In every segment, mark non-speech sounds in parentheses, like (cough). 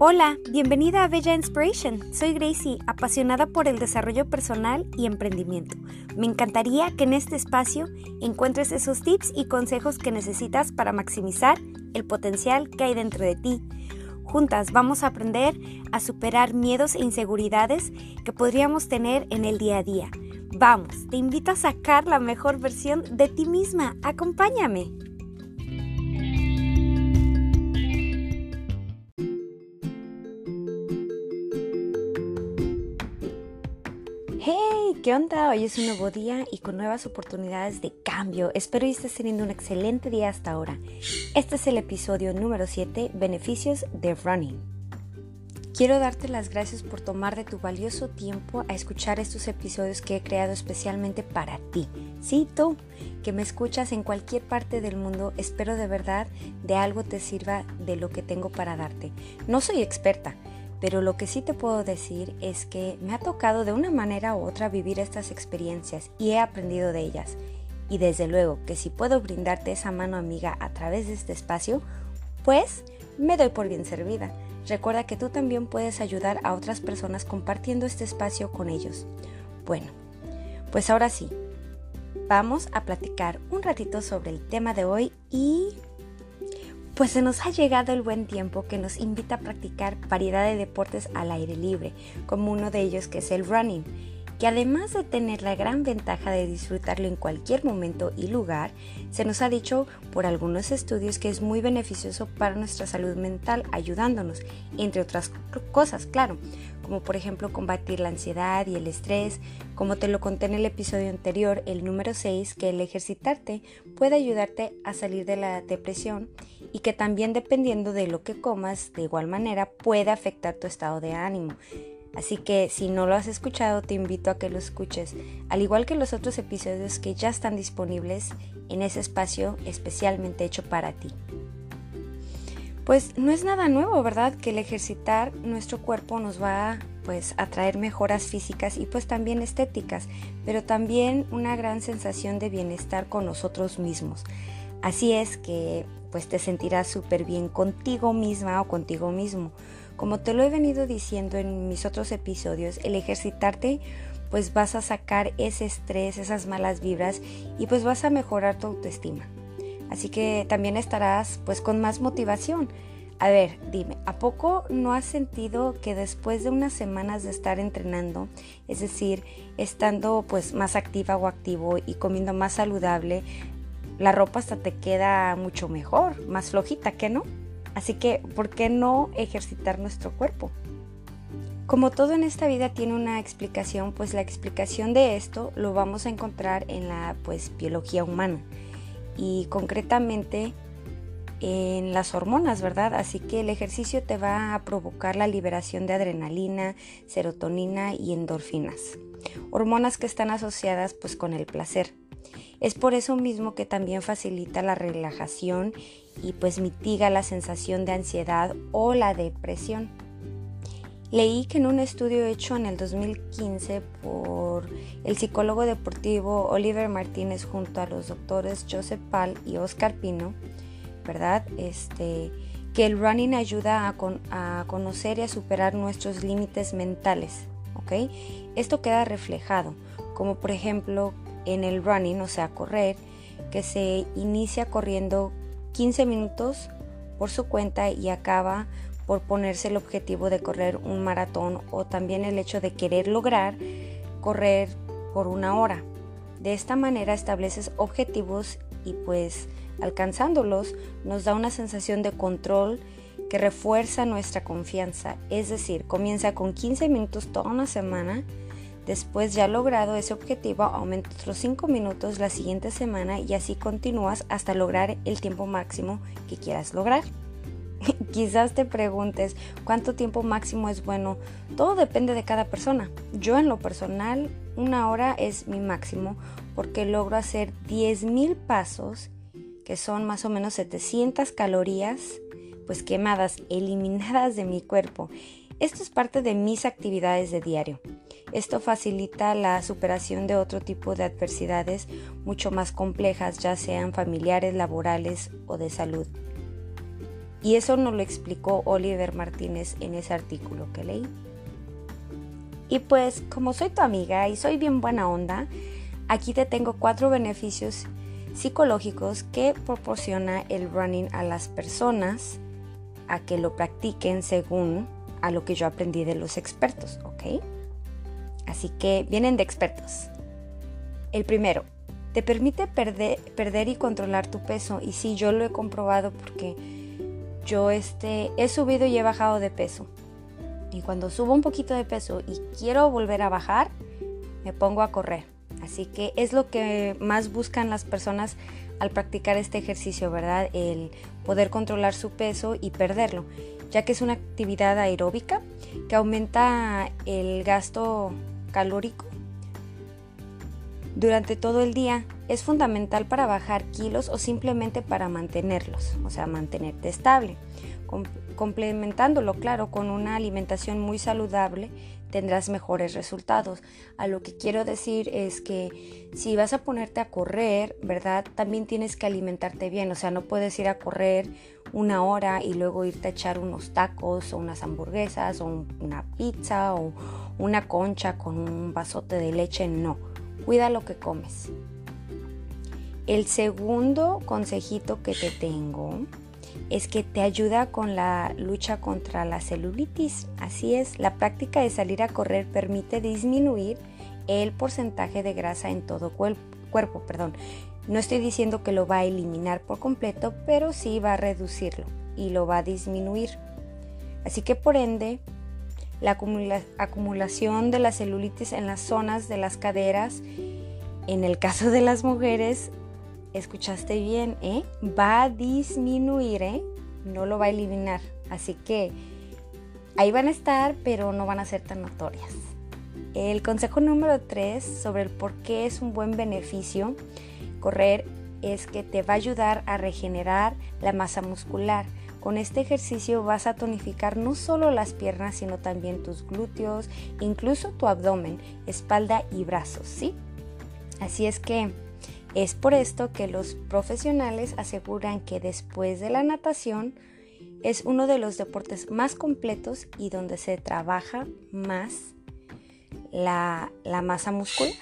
Hola, bienvenida a Bella Inspiration. Soy Gracie, apasionada por el desarrollo personal y emprendimiento. Me encantaría que en este espacio encuentres esos tips y consejos que necesitas para maximizar el potencial que hay dentro de ti. Juntas vamos a aprender a superar miedos e inseguridades que podríamos tener en el día a día. Vamos, te invito a sacar la mejor versión de ti misma. Acompáñame. ¿Qué onda? Hoy es un nuevo día y con nuevas oportunidades de cambio. Espero que estés teniendo un excelente día hasta ahora. Este es el episodio número 7, Beneficios de Running. Quiero darte las gracias por tomar de tu valioso tiempo a escuchar estos episodios que he creado especialmente para ti. Sí, tú, que me escuchas en cualquier parte del mundo, espero de verdad de algo te sirva de lo que tengo para darte. No soy experta pero lo que sí te puedo decir es que me ha tocado de una manera u otra vivir estas experiencias y he aprendido de ellas. Y desde luego que si puedo brindarte esa mano amiga a través de este espacio, pues me doy por bien servida. Recuerda que tú también puedes ayudar a otras personas compartiendo este espacio con ellos. Bueno, pues ahora sí, vamos a platicar un ratito sobre el tema de hoy y pues se nos ha llegado el buen tiempo que nos invita a practicar variedad de deportes al aire libre, como uno de ellos que es el running, que además de tener la gran ventaja de disfrutarlo en cualquier momento y lugar, se nos ha dicho por algunos estudios que es muy beneficioso para nuestra salud mental, ayudándonos, entre otras cosas, claro, como por ejemplo combatir la ansiedad y el estrés, como te lo conté en el episodio anterior, el número 6, que el ejercitarte puede ayudarte a salir de la depresión y que también dependiendo de lo que comas, de igual manera puede afectar tu estado de ánimo. Así que si no lo has escuchado, te invito a que lo escuches, al igual que los otros episodios que ya están disponibles en ese espacio especialmente hecho para ti. Pues no es nada nuevo, ¿verdad? Que el ejercitar nuestro cuerpo nos va pues a traer mejoras físicas y pues también estéticas, pero también una gran sensación de bienestar con nosotros mismos. Así es que pues te sentirás súper bien contigo misma o contigo mismo. Como te lo he venido diciendo en mis otros episodios, el ejercitarte pues vas a sacar ese estrés, esas malas vibras y pues vas a mejorar tu autoestima. Así que también estarás pues con más motivación. A ver, dime, ¿a poco no has sentido que después de unas semanas de estar entrenando, es decir, estando pues más activa o activo y comiendo más saludable, la ropa hasta te queda mucho mejor, más flojita, ¿que no? Así que, ¿por qué no ejercitar nuestro cuerpo? Como todo en esta vida tiene una explicación, pues la explicación de esto lo vamos a encontrar en la pues biología humana y concretamente en las hormonas, ¿verdad? Así que el ejercicio te va a provocar la liberación de adrenalina, serotonina y endorfinas, hormonas que están asociadas pues con el placer. Es por eso mismo que también facilita la relajación y pues mitiga la sensación de ansiedad o la depresión. Leí que en un estudio hecho en el 2015 por el psicólogo deportivo Oliver Martínez junto a los doctores Joseph Pal y Oscar Pino, ¿verdad? Este, que el running ayuda a, a conocer y a superar nuestros límites mentales, ¿ok? Esto queda reflejado, como por ejemplo en el running, o sea, correr, que se inicia corriendo 15 minutos por su cuenta y acaba por ponerse el objetivo de correr un maratón o también el hecho de querer lograr correr por una hora. De esta manera estableces objetivos y pues alcanzándolos nos da una sensación de control que refuerza nuestra confianza. Es decir, comienza con 15 minutos toda una semana Después ya logrado ese objetivo, aumenta otros 5 minutos la siguiente semana y así continúas hasta lograr el tiempo máximo que quieras lograr. (laughs) Quizás te preguntes cuánto tiempo máximo es bueno. Todo depende de cada persona. Yo en lo personal, una hora es mi máximo porque logro hacer 10.000 pasos, que son más o menos 700 calorías, pues quemadas, eliminadas de mi cuerpo. Esto es parte de mis actividades de diario. Esto facilita la superación de otro tipo de adversidades mucho más complejas, ya sean familiares, laborales o de salud. Y eso nos lo explicó Oliver Martínez en ese artículo que leí. Y pues como soy tu amiga y soy bien buena onda, aquí te tengo cuatro beneficios psicológicos que proporciona el running a las personas a que lo practiquen según a lo que yo aprendí de los expertos, ¿ok? Así que vienen de expertos. El primero, te permite perder, y controlar tu peso. Y sí, yo lo he comprobado porque yo este, he subido y he bajado de peso. Y cuando subo un poquito de peso y quiero volver a bajar, me pongo a correr. Así que es lo que más buscan las personas al practicar este ejercicio, ¿verdad? El poder controlar su peso y perderlo, ya que es una actividad aeróbica que aumenta el gasto calórico durante todo el día. Es fundamental para bajar kilos o simplemente para mantenerlos, o sea, mantenerte estable complementándolo, claro, con una alimentación muy saludable, tendrás mejores resultados. A lo que quiero decir es que si vas a ponerte a correr, ¿verdad? También tienes que alimentarte bien, o sea, no puedes ir a correr una hora y luego irte a echar unos tacos o unas hamburguesas o una pizza o una concha con un vasote de leche, no. Cuida lo que comes. El segundo consejito que te tengo es que te ayuda con la lucha contra la celulitis. Así es, la práctica de salir a correr permite disminuir el porcentaje de grasa en todo cuerpo. Perdón. No estoy diciendo que lo va a eliminar por completo, pero sí va a reducirlo y lo va a disminuir. Así que por ende, la acumulación de la celulitis en las zonas de las caderas, en el caso de las mujeres, escuchaste bien, ¿eh? va a disminuir, ¿eh? no lo va a eliminar. Así que ahí van a estar, pero no van a ser tan notorias. El consejo número 3 sobre el por qué es un buen beneficio correr es que te va a ayudar a regenerar la masa muscular. Con este ejercicio vas a tonificar no solo las piernas, sino también tus glúteos, incluso tu abdomen, espalda y brazos, ¿sí? Así es que es por esto que los profesionales aseguran que después de la natación es uno de los deportes más completos y donde se trabaja más la, masa muscular.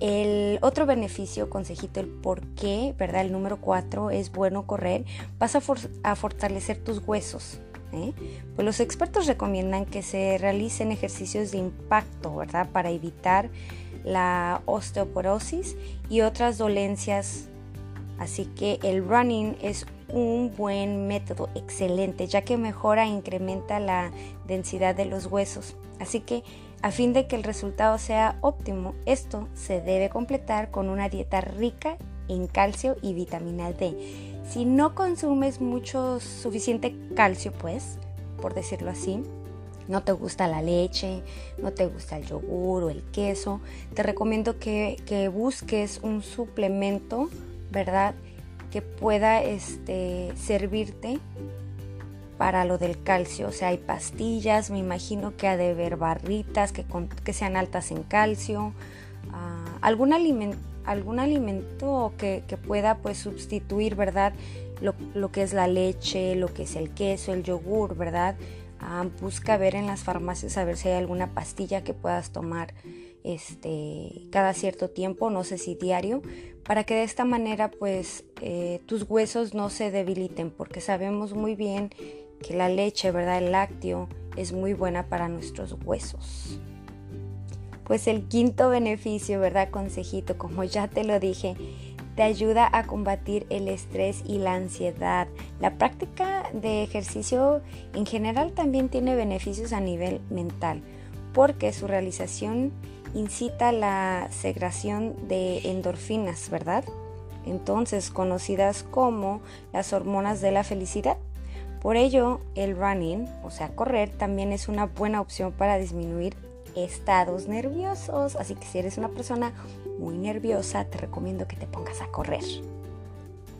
El otro beneficio, consejito, el por qué, ¿verdad? El número 4 es bueno correr, vas a, fortalecer tus huesos. ¿eh? Pues los expertos recomiendan que se realicen ejercicios de impacto, ¿verdad? Para evitar la osteoporosis y otras dolencias. Así que el running es un buen método, excelente, ya que mejora e incrementa la densidad de los huesos. Así que a fin de que el resultado sea óptimo, esto se debe completar con una dieta rica en calcio y vitamina D. Si no consumes mucho suficiente calcio, pues, por decirlo así, no te gusta la leche, no te gusta el yogur o el queso, te recomiendo que, busques un suplemento, ¿verdad? Que pueda este, servirte para lo del calcio. O sea, hay pastillas, me imagino que ha de haber barritas que, que sean altas en calcio, ah, algún alimento algún alimento que, pueda pues sustituir, ¿verdad? Lo, lo, que es la leche, lo que es el queso, el yogur, ¿verdad? Busca ver en las farmacias a ver si hay alguna pastilla que puedas tomar este, cada cierto tiempo, no sé si diario, para que de esta manera pues eh, tus huesos no se debiliten, porque sabemos muy bien que la leche, ¿verdad? El lácteo es muy buena para nuestros huesos. Pues el quinto beneficio, ¿verdad? Consejito, como ya te lo dije, te ayuda a combatir el estrés y la ansiedad. La práctica de ejercicio en general también tiene beneficios a nivel mental, porque su realización incita la segregación de endorfinas, ¿verdad? Entonces, conocidas como las hormonas de la felicidad. Por ello, el running, o sea, correr, también es una buena opción para disminuir estados nerviosos. Así que si eres una persona muy nerviosa, te recomiendo que te pongas a correr.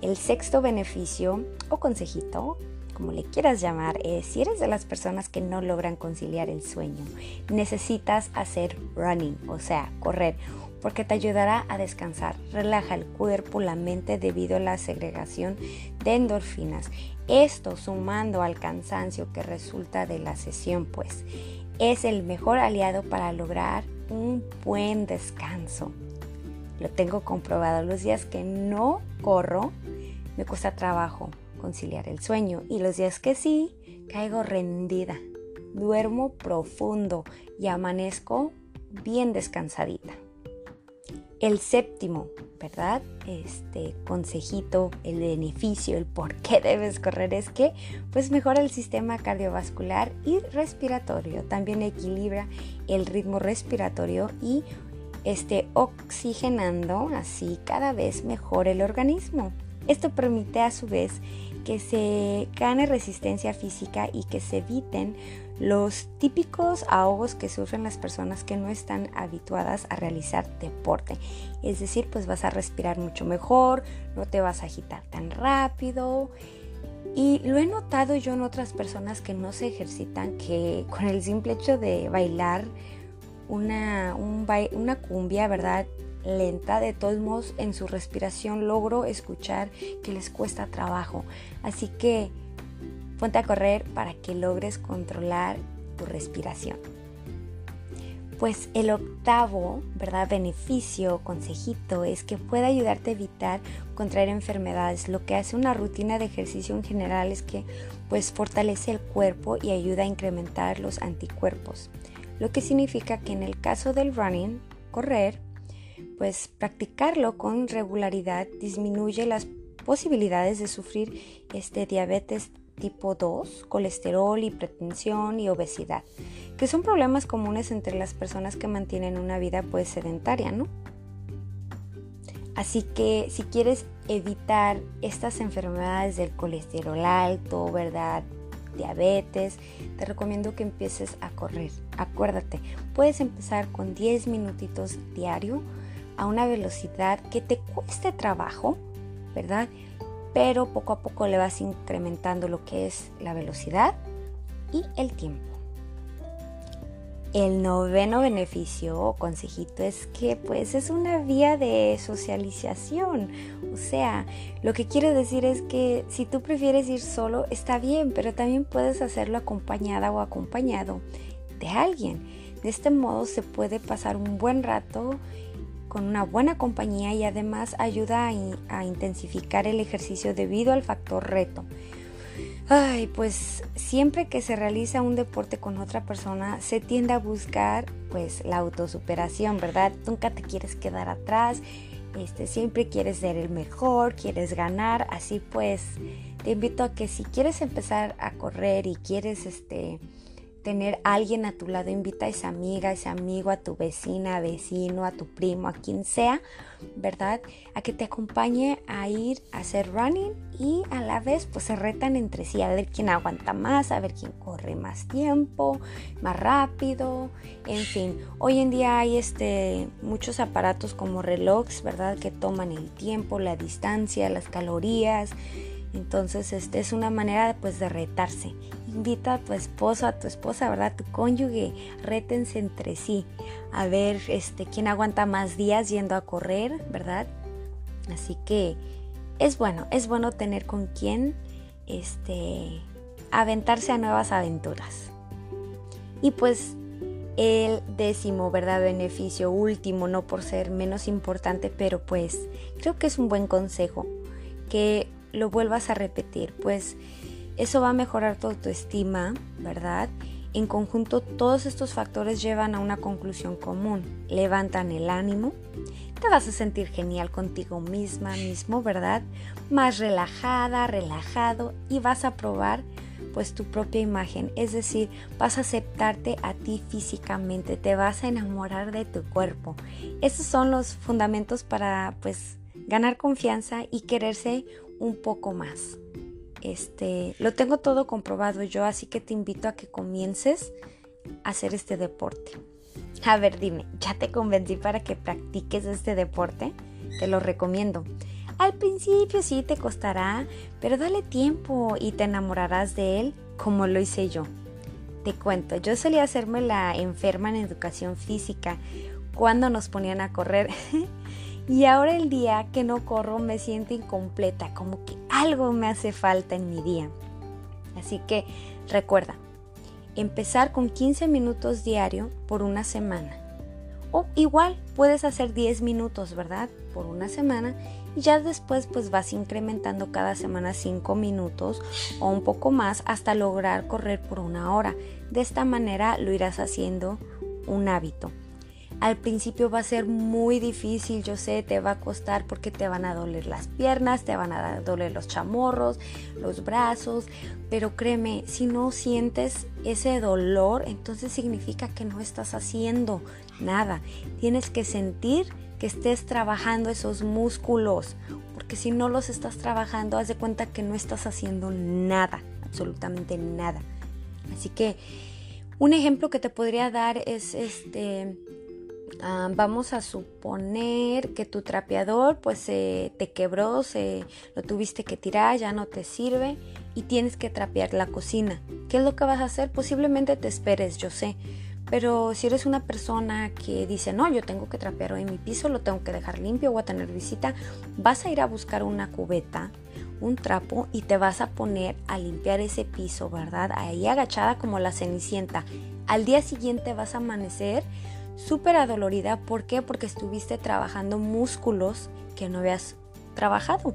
El sexto beneficio o consejito, como le quieras llamar, es si eres de las personas que no logran conciliar el sueño, necesitas hacer running, o sea, correr. porque te ayudará a descansar, relaja el cuerpo, la mente debido a la segregación de endorfinas. Esto sumando al cansancio que resulta de la sesión, pues es el mejor aliado para lograr un buen descanso. Lo tengo comprobado los días que no corro, me cuesta trabajo conciliar el sueño y los días que sí, caigo rendida. Duermo profundo y amanezco bien descansadita. El séptimo, ¿verdad? Este consejito, el beneficio, el por qué debes correr es que pues mejora el sistema cardiovascular y respiratorio. También equilibra el ritmo respiratorio y esté oxigenando así cada vez mejor el organismo. Esto permite a su vez que se gane resistencia física y que se eviten los típicos ahogos que sufren las personas que no están habituadas a realizar deporte. Es decir, pues vas a respirar mucho mejor, no te vas a agitar tan rápido. Y lo he notado yo en otras personas que no se ejercitan, que con el simple hecho de bailar una, una cumbia, ¿verdad? lenta, de todos modos en su respiración logro escuchar que les cuesta trabajo. Así que ponte a correr para que logres controlar tu respiración. Pues el octavo, ¿verdad? Beneficio, consejito, es que puede ayudarte a evitar contraer enfermedades. Lo que hace una rutina de ejercicio en general es que pues fortalece el cuerpo y ayuda a incrementar los anticuerpos. Lo que significa que en el caso del running, correr, pues practicarlo con regularidad disminuye las posibilidades de sufrir este diabetes tipo 2, colesterol, hipertensión y obesidad, que son problemas comunes entre las personas que mantienen una vida pues sedentaria, ¿no? Así que si quieres evitar estas enfermedades del colesterol alto, ¿verdad? Diabetes, te recomiendo que empieces a correr. Acuérdate, puedes empezar con 10 minutitos diario a una velocidad que te cueste trabajo, ¿verdad? Pero poco a poco le vas incrementando lo que es la velocidad y el tiempo. El noveno beneficio o consejito es que pues es una vía de socialización. O sea, lo que quiero decir es que si tú prefieres ir solo está bien, pero también puedes hacerlo acompañada o acompañado de alguien. De este modo se puede pasar un buen rato con una buena compañía y además ayuda a, intensificar el ejercicio debido al factor reto. Ay, pues siempre que se realiza un deporte con otra persona se tiende a buscar pues la autosuperación, ¿verdad? Nunca te quieres quedar atrás, este, siempre quieres ser el mejor, quieres ganar, así pues te invito a que si quieres empezar a correr y quieres este tener alguien a tu lado, invita a esa amiga, a ese amigo, a tu vecina, vecino, a tu primo, a quien sea, ¿verdad? A que te acompañe a ir a hacer running y a la vez pues se retan entre sí a ver quién aguanta más, a ver quién corre más tiempo, más rápido, en fin. Hoy en día hay este muchos aparatos como relojes, ¿verdad? Que toman el tiempo, la distancia, las calorías. Entonces, este es una manera pues de retarse invita a tu esposo, a tu esposa, ¿verdad? Tu cónyuge, rétense entre sí, a ver este, quién aguanta más días yendo a correr, ¿verdad? Así que es bueno, es bueno tener con quién este, aventarse a nuevas aventuras. Y pues el décimo, ¿verdad? Beneficio último, no por ser menos importante, pero pues creo que es un buen consejo que lo vuelvas a repetir, pues eso va a mejorar tu autoestima, ¿verdad? En conjunto, todos estos factores llevan a una conclusión común. Levantan el ánimo, te vas a sentir genial contigo misma, mismo, ¿verdad? Más relajada, relajado y vas a probar pues tu propia imagen, es decir, vas a aceptarte a ti físicamente, te vas a enamorar de tu cuerpo. Esos son los fundamentos para pues ganar confianza y quererse un poco más. Este, lo tengo todo comprobado yo, así que te invito a que comiences a hacer este deporte. A ver, dime, ¿ya te convencí para que practiques este deporte? Te lo recomiendo. Al principio sí te costará, pero dale tiempo y te enamorarás de él como lo hice yo. Te cuento, yo solía hacerme la enferma en educación física cuando nos ponían a correr. (laughs) y ahora el día que no corro me siento incompleta, como que algo me hace falta en mi día. Así que recuerda, empezar con 15 minutos diario por una semana. O igual puedes hacer 10 minutos, ¿verdad? Por una semana y ya después pues vas incrementando cada semana 5 minutos o un poco más hasta lograr correr por una hora. De esta manera lo irás haciendo un hábito. Al principio va a ser muy difícil, yo sé, te va a costar porque te van a doler las piernas, te van a doler los chamorros, los brazos, pero créeme, si no sientes ese dolor, entonces significa que no estás haciendo nada. Tienes que sentir que estés trabajando esos músculos, porque si no los estás trabajando, haz de cuenta que no estás haciendo nada, absolutamente nada. Así que un ejemplo que te podría dar es este Ah, vamos a suponer que tu trapeador pues se te quebró, se lo tuviste que tirar, ya no te sirve y tienes que trapear la cocina. ¿Qué es lo que vas a hacer? Posiblemente te esperes, yo sé. Pero si eres una persona que dice, no, yo tengo que trapear hoy mi piso, lo tengo que dejar limpio, voy a tener visita, vas a ir a buscar una cubeta, un trapo y te vas a poner a limpiar ese piso, ¿verdad? Ahí agachada como la cenicienta. Al día siguiente vas a amanecer súper adolorida. ¿Por qué? Porque estuviste trabajando músculos que no habías trabajado.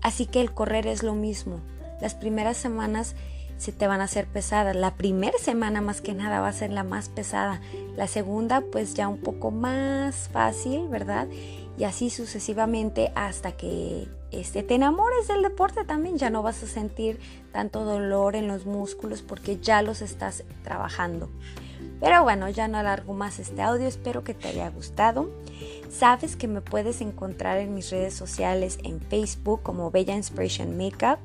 Así que el correr es lo mismo. Las primeras semanas se te van a hacer pesadas. La primera semana más que nada va a ser la más pesada. La segunda pues ya un poco más fácil, ¿verdad? Y así sucesivamente hasta que este, te enamores del deporte también. Ya no vas a sentir tanto dolor en los músculos porque ya los estás trabajando. Pero bueno, ya no alargo más este audio, espero que te haya gustado. Sabes que me puedes encontrar en mis redes sociales en Facebook como Bella Inspiration Makeup,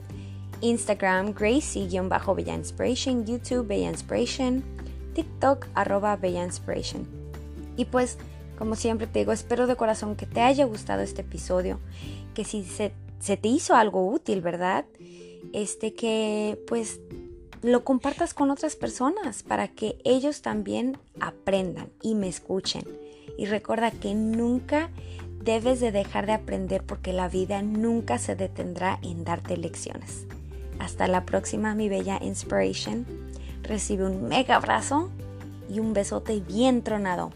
Instagram Gracie-Bella Inspiration, YouTube Bella Inspiration, TikTok arroba Bella Inspiration. Y pues, como siempre te digo, espero de corazón que te haya gustado este episodio, que si se, se te hizo algo útil, ¿verdad? Este que pues lo compartas con otras personas para que ellos también aprendan y me escuchen. Y recuerda que nunca debes de dejar de aprender porque la vida nunca se detendrá en darte lecciones. Hasta la próxima, mi bella Inspiration. Recibe un mega abrazo y un besote bien tronado.